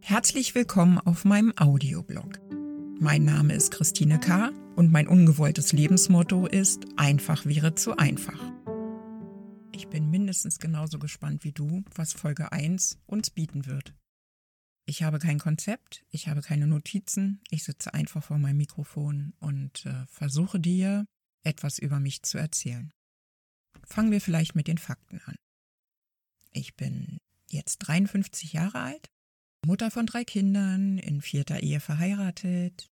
Herzlich willkommen auf meinem Audioblog. Mein Name ist Christine K. und mein ungewolltes Lebensmotto ist Einfach wäre zu einfach. Ich bin mindestens genauso gespannt wie du, was Folge 1 uns bieten wird. Ich habe kein Konzept, ich habe keine Notizen, ich sitze einfach vor meinem Mikrofon und äh, versuche dir etwas über mich zu erzählen. Fangen wir vielleicht mit den Fakten an. Ich bin jetzt 53 Jahre alt, Mutter von drei Kindern, in vierter Ehe verheiratet,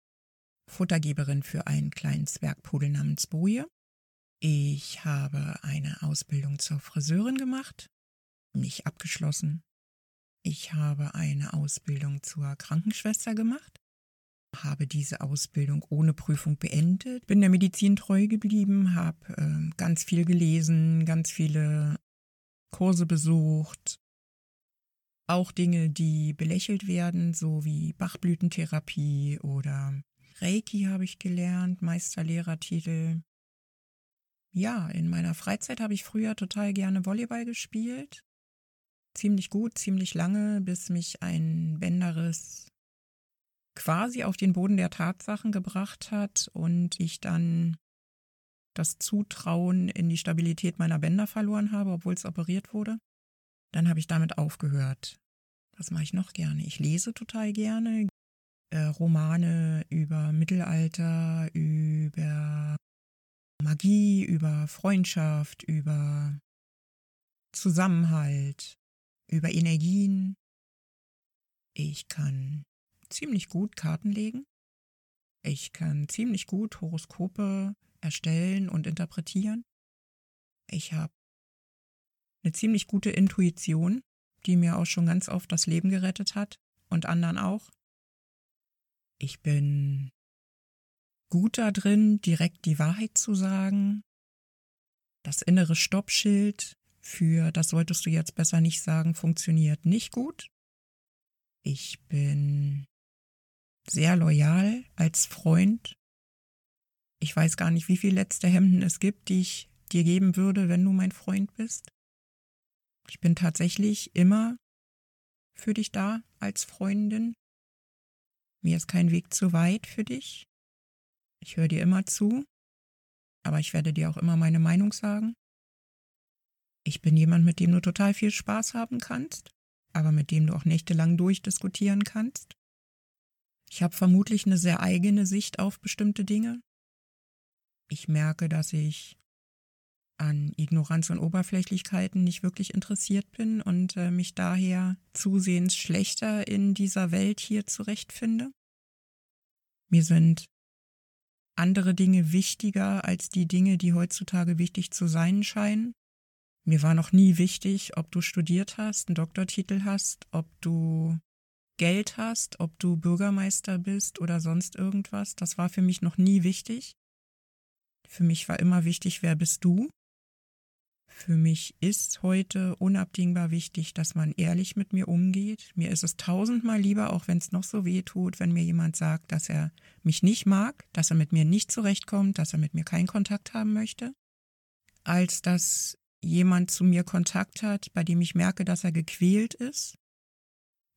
Futtergeberin für einen kleinen Zwergpudel namens Boje. Ich habe eine Ausbildung zur Friseurin gemacht, nicht abgeschlossen. Ich habe eine Ausbildung zur Krankenschwester gemacht, habe diese Ausbildung ohne Prüfung beendet, bin der Medizin treu geblieben, habe äh, ganz viel gelesen, ganz viele Kurse besucht, auch Dinge, die belächelt werden, so wie Bachblütentherapie oder Reiki habe ich gelernt, Meisterlehrertitel. Ja, in meiner Freizeit habe ich früher total gerne Volleyball gespielt. Ziemlich gut, ziemlich lange, bis mich ein Bänderriss quasi auf den Boden der Tatsachen gebracht hat und ich dann das Zutrauen in die Stabilität meiner Bänder verloren habe, obwohl es operiert wurde. Dann habe ich damit aufgehört. Was mache ich noch gerne? Ich lese total gerne. Äh, Romane über Mittelalter, über Magie, über Freundschaft, über Zusammenhalt, über Energien. Ich kann ziemlich gut Karten legen. Ich kann ziemlich gut Horoskope erstellen und interpretieren. Ich habe eine ziemlich gute Intuition, die mir auch schon ganz oft das Leben gerettet hat und anderen auch. Ich bin gut da drin, direkt die Wahrheit zu sagen. Das innere Stoppschild für das solltest du jetzt besser nicht sagen, funktioniert nicht gut. Ich bin sehr loyal als Freund. Ich weiß gar nicht, wie viele letzte Hemden es gibt, die ich dir geben würde, wenn du mein Freund bist. Ich bin tatsächlich immer für dich da als Freundin. Mir ist kein Weg zu weit für dich. Ich höre dir immer zu, aber ich werde dir auch immer meine Meinung sagen. Ich bin jemand, mit dem du total viel Spaß haben kannst, aber mit dem du auch nächtelang durchdiskutieren kannst. Ich habe vermutlich eine sehr eigene Sicht auf bestimmte Dinge. Ich merke, dass ich an Ignoranz und Oberflächlichkeiten nicht wirklich interessiert bin und äh, mich daher zusehends schlechter in dieser Welt hier zurechtfinde. Mir sind andere Dinge wichtiger als die Dinge, die heutzutage wichtig zu sein scheinen. Mir war noch nie wichtig, ob du studiert hast, einen Doktortitel hast, ob du Geld hast, ob du Bürgermeister bist oder sonst irgendwas. Das war für mich noch nie wichtig. Für mich war immer wichtig, wer bist du? Für mich ist heute unabdingbar wichtig, dass man ehrlich mit mir umgeht. Mir ist es tausendmal lieber, auch wenn es noch so weh tut, wenn mir jemand sagt, dass er mich nicht mag, dass er mit mir nicht zurechtkommt, dass er mit mir keinen Kontakt haben möchte, als dass jemand zu mir Kontakt hat, bei dem ich merke, dass er gequält ist,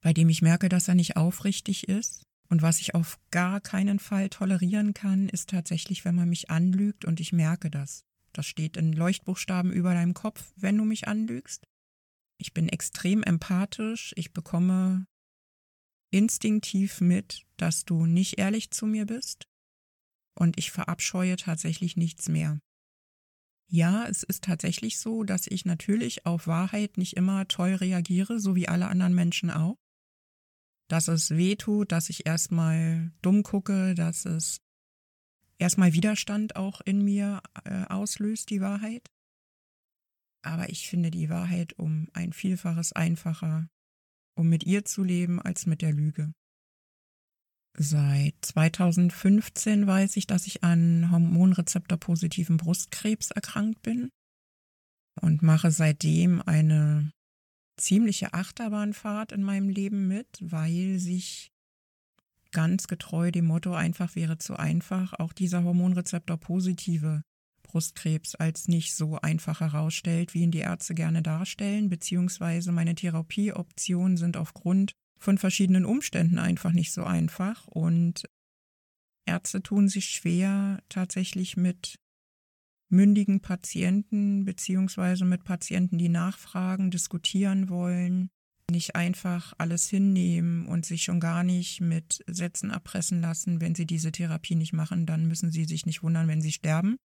bei dem ich merke, dass er nicht aufrichtig ist. Und was ich auf gar keinen Fall tolerieren kann, ist tatsächlich, wenn man mich anlügt und ich merke das. Das steht in Leuchtbuchstaben über deinem Kopf, wenn du mich anlügst. Ich bin extrem empathisch. Ich bekomme instinktiv mit, dass du nicht ehrlich zu mir bist. Und ich verabscheue tatsächlich nichts mehr. Ja, es ist tatsächlich so, dass ich natürlich auf Wahrheit nicht immer toll reagiere, so wie alle anderen Menschen auch. Dass es weh tut, dass ich erstmal dumm gucke, dass es erstmal Widerstand auch in mir äh, auslöst, die Wahrheit. Aber ich finde die Wahrheit um ein Vielfaches einfacher, um mit ihr zu leben, als mit der Lüge. Seit 2015 weiß ich, dass ich an hormonrezeptorpositiven Brustkrebs erkrankt bin und mache seitdem eine ziemliche Achterbahnfahrt in meinem Leben mit, weil sich ganz getreu dem Motto einfach wäre zu einfach auch dieser Hormonrezeptor positive Brustkrebs als nicht so einfach herausstellt, wie ihn die Ärzte gerne darstellen, beziehungsweise meine Therapieoptionen sind aufgrund von verschiedenen Umständen einfach nicht so einfach. Und Ärzte tun sich schwer tatsächlich mit mündigen Patienten beziehungsweise mit Patienten, die nachfragen, diskutieren wollen, nicht einfach alles hinnehmen und sich schon gar nicht mit Sätzen erpressen lassen, wenn sie diese Therapie nicht machen, dann müssen sie sich nicht wundern, wenn sie sterben.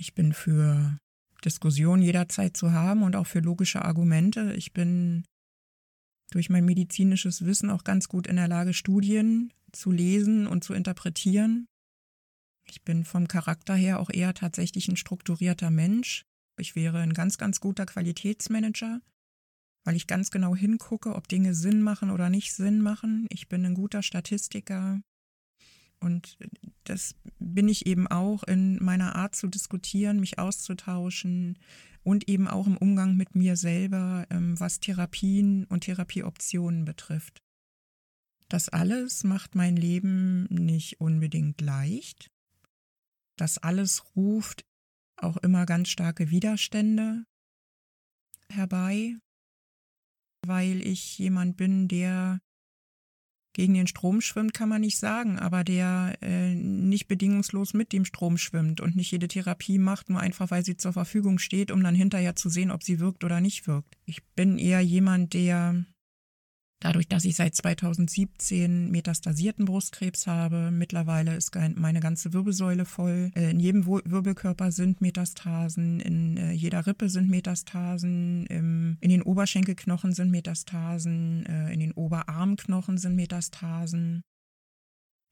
Ich bin für Diskussionen jederzeit zu haben und auch für logische Argumente. Ich bin durch mein medizinisches Wissen auch ganz gut in der Lage, Studien zu lesen und zu interpretieren. Ich bin vom Charakter her auch eher tatsächlich ein strukturierter Mensch. Ich wäre ein ganz, ganz guter Qualitätsmanager, weil ich ganz genau hingucke, ob Dinge Sinn machen oder nicht Sinn machen. Ich bin ein guter Statistiker. Und das bin ich eben auch in meiner Art zu diskutieren, mich auszutauschen und eben auch im Umgang mit mir selber, ähm, was Therapien und Therapieoptionen betrifft. Das alles macht mein Leben nicht unbedingt leicht. Das alles ruft auch immer ganz starke Widerstände herbei, weil ich jemand bin, der gegen den Strom schwimmt, kann man nicht sagen, aber der äh, nicht bedingungslos mit dem Strom schwimmt und nicht jede Therapie macht, nur einfach, weil sie zur Verfügung steht, um dann hinterher zu sehen, ob sie wirkt oder nicht wirkt. Ich bin eher jemand, der Dadurch, dass ich seit 2017 metastasierten Brustkrebs habe, mittlerweile ist meine ganze Wirbelsäule voll. Äh, in jedem Wirbelkörper sind Metastasen, in äh, jeder Rippe sind Metastasen, in den Oberschenkelknochen sind Metastasen, äh, in den Oberarmknochen sind Metastasen.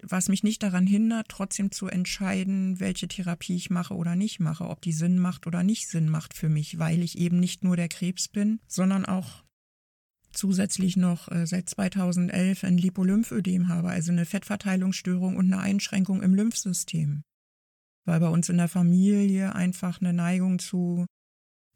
Was mich nicht daran hindert, trotzdem zu entscheiden, welche Therapie ich mache oder nicht mache, ob die Sinn macht oder nicht Sinn macht für mich, weil ich eben nicht nur der Krebs bin, sondern auch zusätzlich noch äh, seit 2011 ein Lipolymphödem habe, also eine Fettverteilungsstörung und eine Einschränkung im Lymphsystem. Weil bei uns in der Familie einfach eine Neigung zu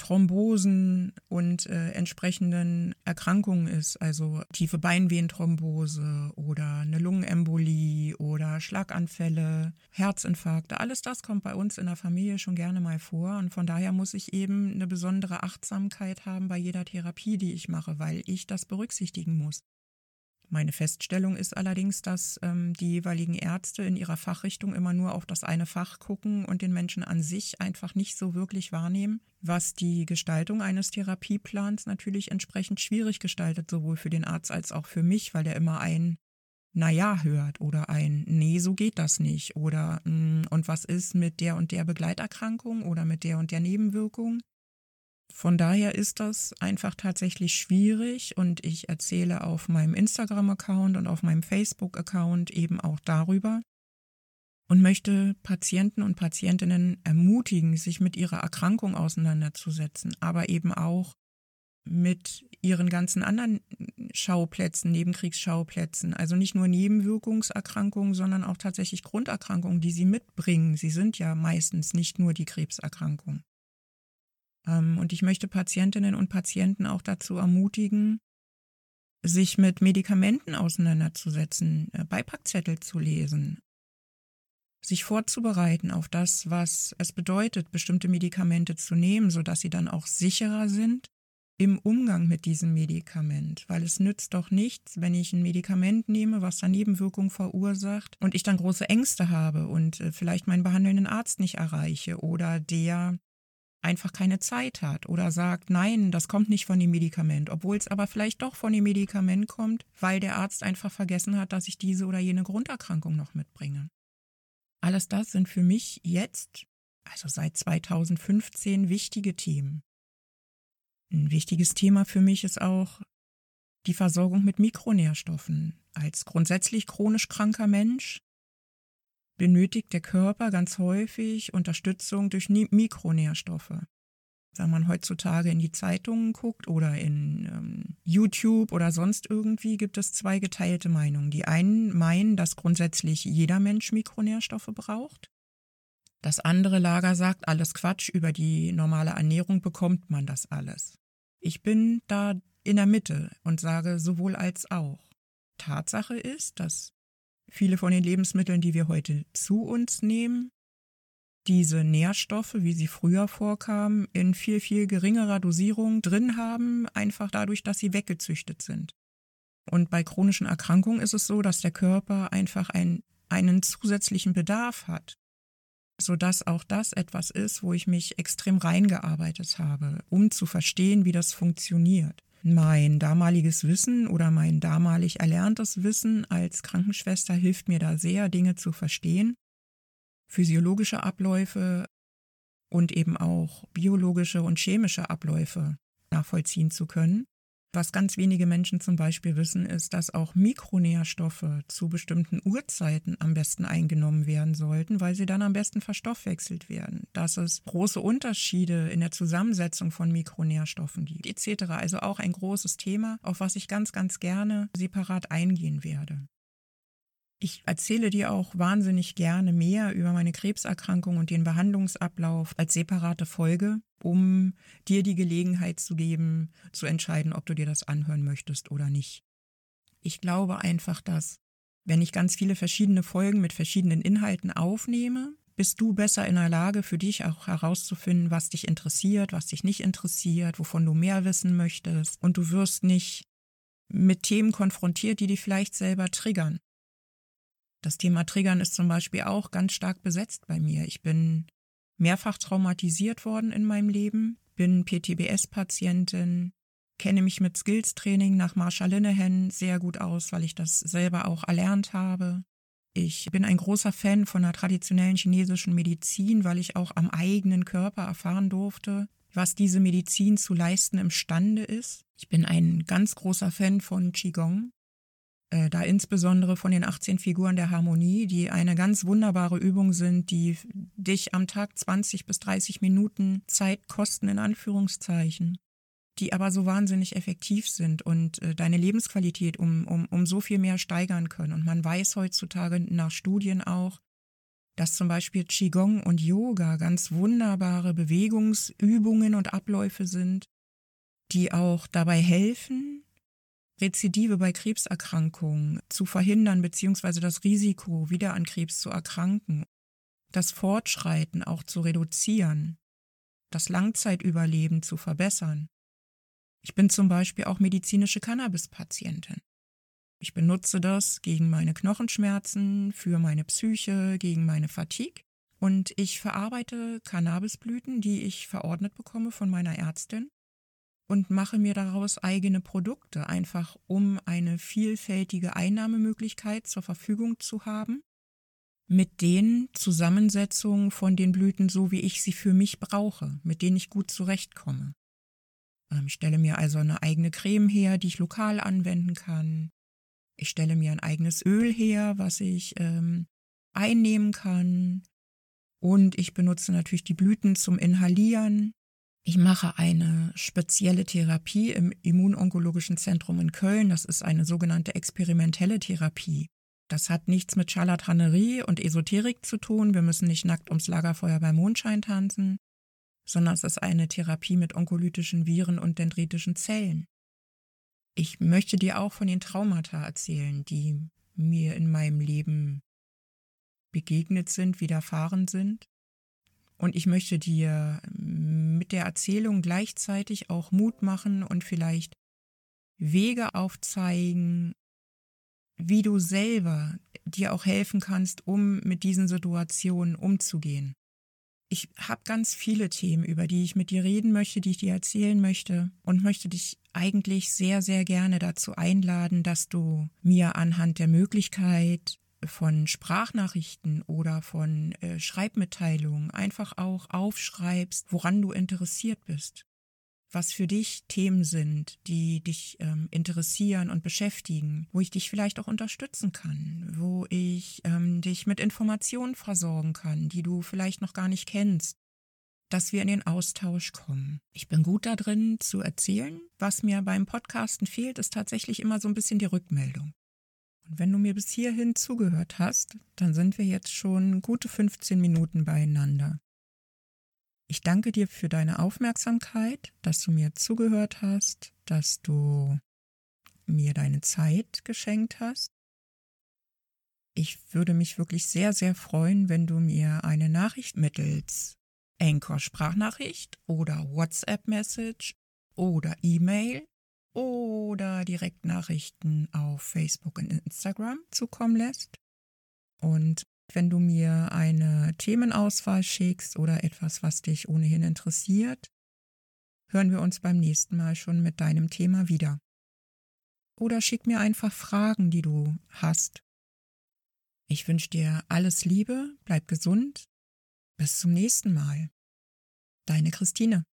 Thrombosen und äh, entsprechenden Erkrankungen ist, also tiefe Beinvenenthrombose oder eine Lungenembolie oder Schlaganfälle, Herzinfarkte, alles das kommt bei uns in der Familie schon gerne mal vor und von daher muss ich eben eine besondere Achtsamkeit haben bei jeder Therapie, die ich mache, weil ich das berücksichtigen muss. Meine Feststellung ist allerdings, dass ähm, die jeweiligen Ärzte in ihrer Fachrichtung immer nur auf das eine Fach gucken und den Menschen an sich einfach nicht so wirklich wahrnehmen, was die Gestaltung eines Therapieplans natürlich entsprechend schwierig gestaltet, sowohl für den Arzt als auch für mich, weil der immer ein Naja hört oder ein Nee, so geht das nicht oder mm, und was ist mit der und der Begleiterkrankung oder mit der und der Nebenwirkung von daher ist das einfach tatsächlich schwierig und ich erzähle auf meinem Instagram-Account und auf meinem Facebook-Account eben auch darüber und möchte Patienten und Patientinnen ermutigen, sich mit ihrer Erkrankung auseinanderzusetzen, aber eben auch mit ihren ganzen anderen Schauplätzen, Nebenkriegsschauplätzen, also nicht nur Nebenwirkungserkrankungen, sondern auch tatsächlich Grunderkrankungen, die sie mitbringen. Sie sind ja meistens nicht nur die Krebserkrankung. Ähm, und ich möchte Patientinnen und Patienten auch dazu ermutigen, sich mit Medikamenten auseinanderzusetzen, äh, Beipackzettel zu lesen, sich vorzubereiten auf das, was es bedeutet, bestimmte Medikamente zu nehmen, sodass sie dann auch sicherer sind im Umgang mit diesem Medikament, weil es nützt doch nichts, wenn ich ein Medikament nehme, was dann Nebenwirkungen verursacht und ich dann große Ängste habe und äh, vielleicht meinen behandelnden Arzt nicht erreiche oder der einfach keine Zeit hat oder sagt, nein, das kommt nicht von dem Medikament, obwohl es aber vielleicht doch von dem Medikament kommt, weil der Arzt einfach vergessen hat, dass ich diese oder jene Grunderkrankung noch mitbringe. Alles das sind für mich jetzt, also seit 2015, wichtige Themen. Ein wichtiges Thema für mich ist auch die Versorgung mit Mikronährstoffen. Als grundsätzlich chronisch kranker Mensch benötigt der Körper ganz häufig Unterstützung durch Mikronährstoffe. Wenn man heutzutage in die Zeitungen guckt oder in ähm, YouTube oder sonst irgendwie, gibt es zwei geteilte Meinungen. Die einen meinen, dass grundsätzlich jeder Mensch Mikronährstoffe braucht. Das andere Lager sagt, alles Quatsch, über die normale Ernährung bekommt man das alles. Ich bin da in der Mitte und sage sowohl als auch. Tatsache ist, dass viele von den Lebensmitteln, die wir heute zu uns nehmen, diese Nährstoffe, wie sie früher vorkamen, in viel, viel geringerer Dosierung drin haben, einfach dadurch, dass sie weggezüchtet sind. Und bei chronischen Erkrankungen ist es so, dass der Körper einfach ein, einen zusätzlichen Bedarf hat, sodass auch das etwas ist, wo ich mich extrem reingearbeitet habe, um zu verstehen, wie das funktioniert. Mein damaliges Wissen oder mein damalig erlerntes Wissen als Krankenschwester hilft mir da sehr, Dinge zu verstehen, physiologische Abläufe und eben auch biologische und chemische Abläufe nachvollziehen zu können. Was ganz wenige Menschen zum Beispiel wissen, ist, dass auch Mikronährstoffe zu bestimmten Uhrzeiten am besten eingenommen werden sollten, weil sie dann am besten verstoffwechselt werden. Dass es große Unterschiede in der Zusammensetzung von Mikronährstoffen gibt, etc. Also auch ein großes Thema, auf was ich ganz, ganz gerne separat eingehen werde. Ich erzähle dir auch wahnsinnig gerne mehr über meine Krebserkrankung und den Behandlungsablauf als separate Folge, um dir die Gelegenheit zu geben, zu entscheiden, ob du dir das anhören möchtest oder nicht. Ich glaube einfach, dass wenn ich ganz viele verschiedene Folgen mit verschiedenen Inhalten aufnehme, bist du besser in der Lage, für dich auch herauszufinden, was dich interessiert, was dich nicht interessiert, wovon du mehr wissen möchtest. Und du wirst nicht mit Themen konfrontiert, die dich vielleicht selber triggern. Das Thema Triggern ist zum Beispiel auch ganz stark besetzt bei mir. Ich bin mehrfach traumatisiert worden in meinem Leben, bin PTBS-Patientin, kenne mich mit Skills-Training nach Marshall Linehan sehr gut aus, weil ich das selber auch erlernt habe. Ich bin ein großer Fan von der traditionellen chinesischen Medizin, weil ich auch am eigenen Körper erfahren durfte, was diese Medizin zu leisten imstande ist. Ich bin ein ganz großer Fan von Qigong, da insbesondere von den 18 Figuren der Harmonie, die eine ganz wunderbare Übung sind, die dich am Tag 20 bis 30 Minuten Zeit kosten, in Anführungszeichen, die aber so wahnsinnig effektiv sind und äh, deine Lebensqualität um, um, um so viel mehr steigern können. Und man weiß heutzutage nach Studien auch, dass zum Beispiel Qigong und Yoga ganz wunderbare Bewegungsübungen und Abläufe sind, die auch dabei helfen, Rezidive bei Krebserkrankungen zu verhindern bzw. das Risiko, wieder an Krebs zu erkranken, das Fortschreiten auch zu reduzieren, das Langzeitüberleben zu verbessern. Ich bin zum Beispiel auch medizinische Cannabis-Patientin. Ich benutze das gegen meine Knochenschmerzen, für meine Psyche, gegen meine Fatigue und ich verarbeite Cannabisblüten, die ich verordnet bekomme von meiner Ärztin und mache mir daraus eigene Produkte, einfach um eine vielfältige Einnahmemöglichkeit zur Verfügung zu haben, mit den Zusammensetzungen von den Blüten, so wie ich sie für mich brauche, mit denen ich gut zurechtkomme. Ähm, ich stelle mir also eine eigene Creme her, die ich lokal anwenden kann. Ich stelle mir ein eigenes Öl her, was ich ähm, einnehmen kann. Und ich benutze natürlich die Blüten zum Inhalieren. Ich mache eine spezielle Therapie im Immunonkologischen Zentrum in Köln. Das ist eine sogenannte experimentelle Therapie. Das hat nichts mit Charlatanerie und Esoterik zu tun. Wir müssen nicht nackt ums Lagerfeuer beim Mondschein tanzen, sondern es ist eine Therapie mit onkolytischen Viren und dendritischen Zellen. Ich möchte dir auch von den Traumata erzählen, die mir in meinem Leben begegnet sind, widerfahren sind. Und ich möchte dir mit der Erzählung gleichzeitig auch Mut machen und vielleicht Wege aufzeigen, wie du selber dir auch helfen kannst, um mit diesen Situationen umzugehen. Ich habe ganz viele Themen, über die ich mit dir reden möchte, die ich dir erzählen möchte und möchte dich eigentlich sehr, sehr gerne dazu einladen, dass du mir anhand der Möglichkeit von Sprachnachrichten oder von äh, Schreibmitteilungen einfach auch aufschreibst, woran du interessiert bist, was für dich Themen sind, die dich ähm, interessieren und beschäftigen, wo ich dich vielleicht auch unterstützen kann, wo ich ähm, dich mit Informationen versorgen kann, die du vielleicht noch gar nicht kennst, dass wir in den Austausch kommen. Ich bin gut da drin zu erzählen. Was mir beim Podcasten fehlt, ist tatsächlich immer so ein bisschen die Rückmeldung. Wenn du mir bis hierhin zugehört hast, dann sind wir jetzt schon gute 15 Minuten beieinander. Ich danke dir für deine Aufmerksamkeit, dass du mir zugehört hast, dass du mir deine Zeit geschenkt hast. Ich würde mich wirklich sehr, sehr freuen, wenn du mir eine Nachricht mittels Anchor Sprachnachricht oder WhatsApp Message oder E-Mail oder direkt Nachrichten auf Facebook und Instagram zukommen lässt. Und wenn du mir eine Themenauswahl schickst oder etwas, was dich ohnehin interessiert, hören wir uns beim nächsten Mal schon mit deinem Thema wieder. Oder schick mir einfach Fragen, die du hast. Ich wünsche dir alles Liebe, bleib gesund. Bis zum nächsten Mal. Deine Christine.